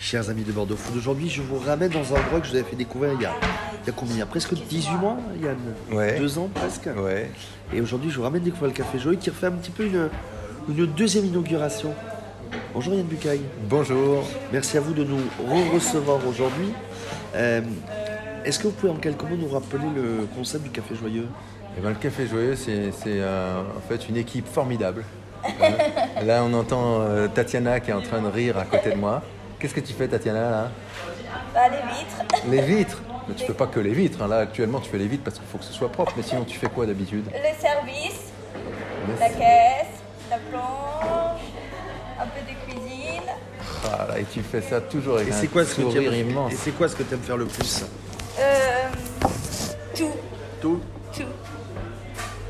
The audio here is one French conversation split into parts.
Chers amis de Bordeaux Food, aujourd'hui je vous ramène dans un endroit que je vous avais fait découvrir il y a, il y a combien? Il y a presque 18 mois, Yann Ouais. Deux ans presque Ouais. Et aujourd'hui je vous ramène découvrir le Café Joyeux qui refait un petit peu une, une deuxième inauguration. Bonjour Yann Bucaille. Bonjour. Merci à vous de nous re-recevoir aujourd'hui. Euh, Est-ce que vous pouvez en quelques mots nous rappeler le concept du Café Joyeux? Eh ben, le Café Joyeux, c'est c'est, euh, en fait une équipe formidable. Hein? là, on entend euh, Tatiana qui est en train de rire à côté de moi. Qu'est-ce que tu fais, Tatiana, là Bah, les vitres, Les vitres Mais tu fais pas que les vitres. hein. Là, actuellement, tu fais les vitres parce qu'il faut que ce soit propre. Mais sinon, tu fais quoi d'habitude le service, la caisse, la planche, un peu de cuisine. Ah, là, Et tu fais ça toujours avec Et un c'est quoi ce que tu sourire aimes immense. Et c'est quoi ce que tu aimes faire le plus Euh, tout, Tout tout.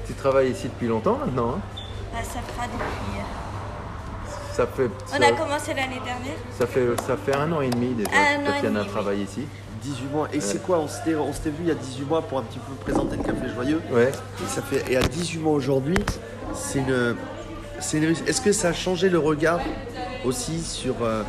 Tu travailles ici depuis longtemps maintenant hein Ah, ça fera depuis. Euh, ça fait, On a commencé l'année dernière. ça fait, ça fait un an et demi déjà que Tatiana demi, oui. travaille ici. 18 mois. Et c'est quoi On s'était on s'était vu il y a 18 mois pour un petit peu présenter le Café Joyeux. Ouais. Et, ça fait, et à 18 mois aujourd'hui, c'est une, c'est une réussite. Est-ce que ça a changé le regard aussi sur, euh,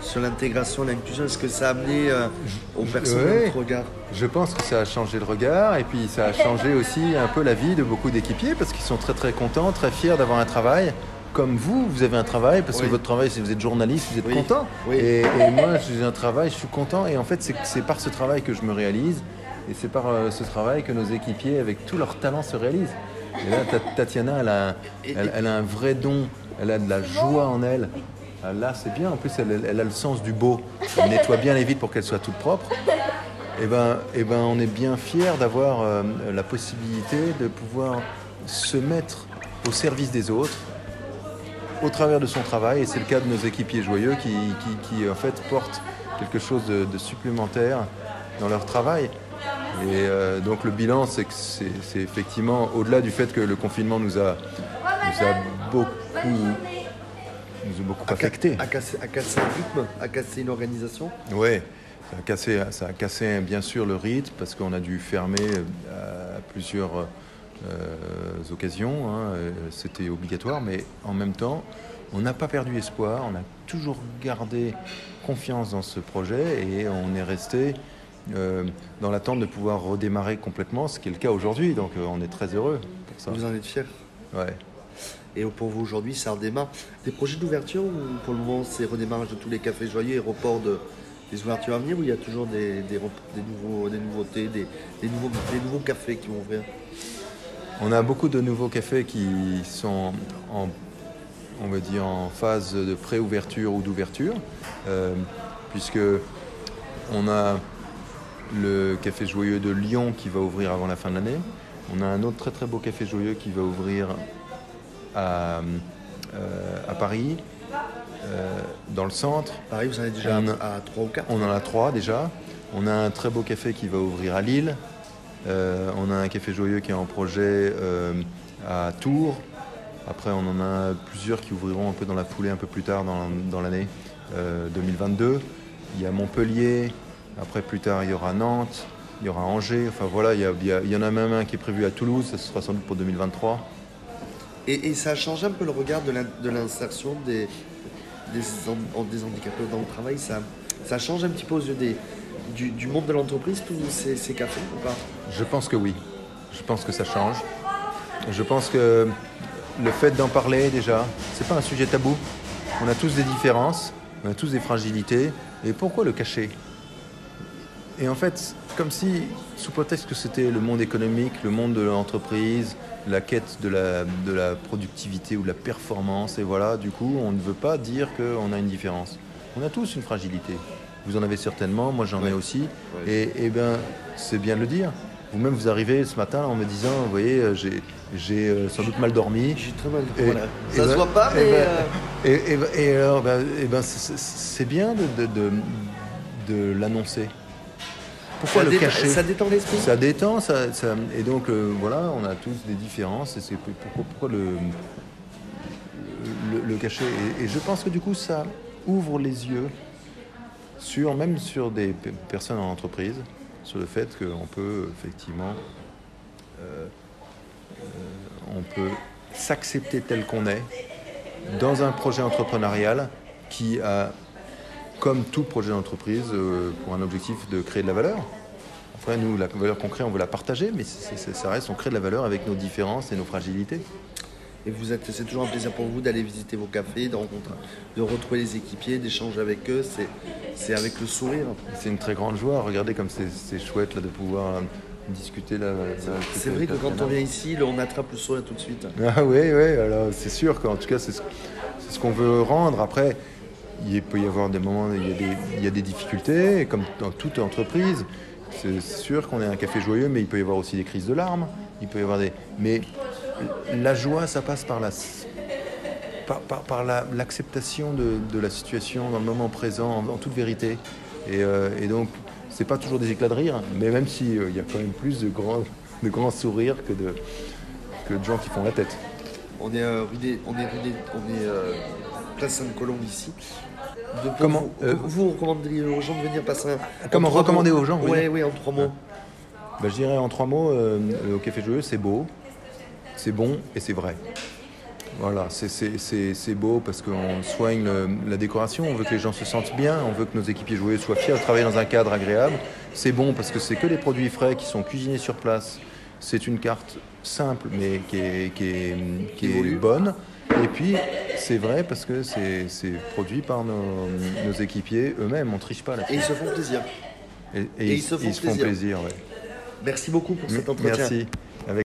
sur l'intégration, l'inclusion? Est-ce que ça a amené euh, aux personnes ouais. autre regard? Je pense que ça a changé le regard et puis ça a changé aussi un peu la vie de beaucoup d'équipiers parce qu'ils sont très très contents, très fiers d'avoir un travail. Comme vous, vous avez un travail parce Oui. que votre travail, si vous êtes journaliste, vous êtes Oui. content. Oui. Et, et moi, j'ai un travail, je suis content. Et en fait, c'est c'est par ce travail que je me réalise et c'est par euh, ce travail que nos équipiers, avec tout leur talent, se réalisent. Et là, Ta- Tatiana, elle a, un, Et- elle, elle a un vrai don, elle a de la joie en elle. Ah, Là, c'est bien. En plus, elle, elle a le sens du beau. Elle nettoie bien les vitres pour qu'elles soient toutes propres. Eh ben, eh ben, on est bien fiers d'avoir euh, la possibilité de pouvoir se mettre au service des autres au travers de son travail. Et c'est le cas de nos équipiers joyeux qui, qui, qui, en fait, portent quelque chose de, de supplémentaire dans leur travail. Et euh, donc le bilan, c'est que c'est effectivement, au-delà du fait que le confinement nous a, nous a beaucoup, nous a beaucoup À ca- affectés. À casser, à casser un rythme, à casser une organisation Oui, ça a cassé, ça a cassé bien sûr le rythme parce qu'on a dû fermer euh, à plusieurs occasions. hein, euh, C'était obligatoire, mais en même temps, on n'a pas perdu espoir. On a toujours gardé confiance dans ce projet et on est resté euh, dans l'attente de pouvoir redémarrer complètement, ce qui est le cas aujourd'hui. Donc euh, on est très heureux pour ça. Vous en êtes fiers Ouais. Et pour vous aujourd'hui, ça redémarre. Des projets d'ouverture ou pour le moment c'est redémarrage de tous les cafés joyeux et report de, des ouvertures à venir ou il y a toujours des, des, nouveaux, des nouveautés, des nouveaux, des nouveaux cafés qui vont ouvrir? On a beaucoup de nouveaux cafés qui sont en, on va dire, en phase de pré-ouverture ou d'ouverture, euh, puisque on a le café joyeux de Lyon qui va ouvrir avant la fin de l'année. On a un autre très très beau café joyeux qui va ouvrir à, euh, à Paris, euh, dans le centre. Pareil, vous en êtes déjà On à 3 ou 4 On en a trois déjà. On a un très beau café qui va ouvrir à Lille. Euh, on a un café joyeux qui est en projet euh, à Tours. Après, on en a plusieurs qui ouvriront un peu dans la foulée un peu plus tard dans, l'année euh, 2022. Il y a Montpellier. Après, plus tard, il y aura Nantes. Il y aura Angers. Enfin voilà, il y, en a même un qui est prévu à Toulouse. Ça sera sans doute pour 2023. Et, ça a changé un peu le regard de l'in- de l'insertion des, des handicapés dans le travail? Ça, ça change un petit peu aux yeux des, du, monde de l'entreprise, tous ces, ces cafés ou pas? Je pense que oui. Je pense que ça change. Je pense que le fait d'en parler déjà, c'est pas un sujet tabou. On a tous des différences, on a tous des fragilités. Et pourquoi le cacher? Et en fait, comme si, sous prétexte que c'était le monde économique, le monde de l'entreprise, la quête de la, de la productivité ou de la performance, et voilà, du coup, on ne veut pas dire qu'on a une différence. On a tous une fragilité. Vous en avez certainement, moi j'en ai aussi. Et, et ben, c'est bien de le dire. Vous-même, vous arrivez ce matin en me disant, vous voyez, euh, j'ai, euh, sans doute mal dormi. J'ai très mal. Voilà. et Ça se ben- voit pas, et mais. ben- euh, Et, alors, ben, et ben, c'est- bien de, de, de- de l'annoncer. Pourquoi ça le cacher Ça détend l'esprit. Ça détend, ça, ça- et donc euh, voilà, on a tous des différences, et c'est pourquoi, pourquoi le, le, le cacher? Et, et je pense que du coup, ça ouvre les yeux sur, même sur des pe- personnes en entreprise, sur le fait qu'on peut effectivement, euh, euh, on peut s'accepter tel qu'on est dans un projet entrepreneurial qui a comme tout projet d'entreprise, euh, pour un objectif de créer de la valeur. Après, nous, la valeur qu'on crée, on veut la partager, mais ça reste, on crée de la valeur avec nos différences et nos fragilités. Et vous êtes, c'est toujours un plaisir pour vous d'aller visiter vos cafés, de rencontrer, de retrouver les équipiers, d'échanger avec eux. C'est, c'est avec le sourire. C'est une très grande joie. Regardez comme c'est c'est chouette là, de pouvoir euh, discuter là. C'est vrai que quand on vient ici, là, on attrape le sourire tout de suite. Ah oui, oui, alors c'est sûr qu'en tout cas, c'est ce, c'est ce qu'on veut rendre. Après, il peut y avoir des moments, il y a des, il y a des difficultés, comme dans toute entreprise. C'est c'est sûr qu'on est un café joyeux, mais il peut y avoir aussi des crises de larmes. Il peut y avoir des. Mais la joie, ça passe par la, par, par- par la- l'acceptation de, de la situation dans le moment présent, en, en toute vérité. Et, euh, et donc, c'est pas toujours des éclats de rire, mais même s'il y a quand même plus de grands, de grands sourires que de, que de gens qui font la tête. On est euh, on est on est euh, place Sainte-Colombe ici. De- Comment, vous, euh, vous recommanderiez aux gens de venir passer un. Comment recommander mots aux gens, oui. Oui, en trois mots. Bah, je dirais en trois mots, euh, au Café Joyeux, c'est beau, c'est bon et c'est vrai. Voilà, c'est- beau parce qu'on soigne le- la décoration, on veut que les gens se sentent bien, on veut que nos équipiers joyeux soient fiers de travailler dans un cadre agréable. C'est bon parce que c'est que des produits frais qui sont cuisinés sur place. C'est une carte simple mais qui est, qui est, qui est bonne. Et puis, c'est vrai parce que c'est produit par nos, nos équipiers eux-mêmes, on triche pas là Et ils se font plaisir. Et, et ils se font plaisir. plaisir. ouais. Merci beaucoup pour cet entretien. Merci.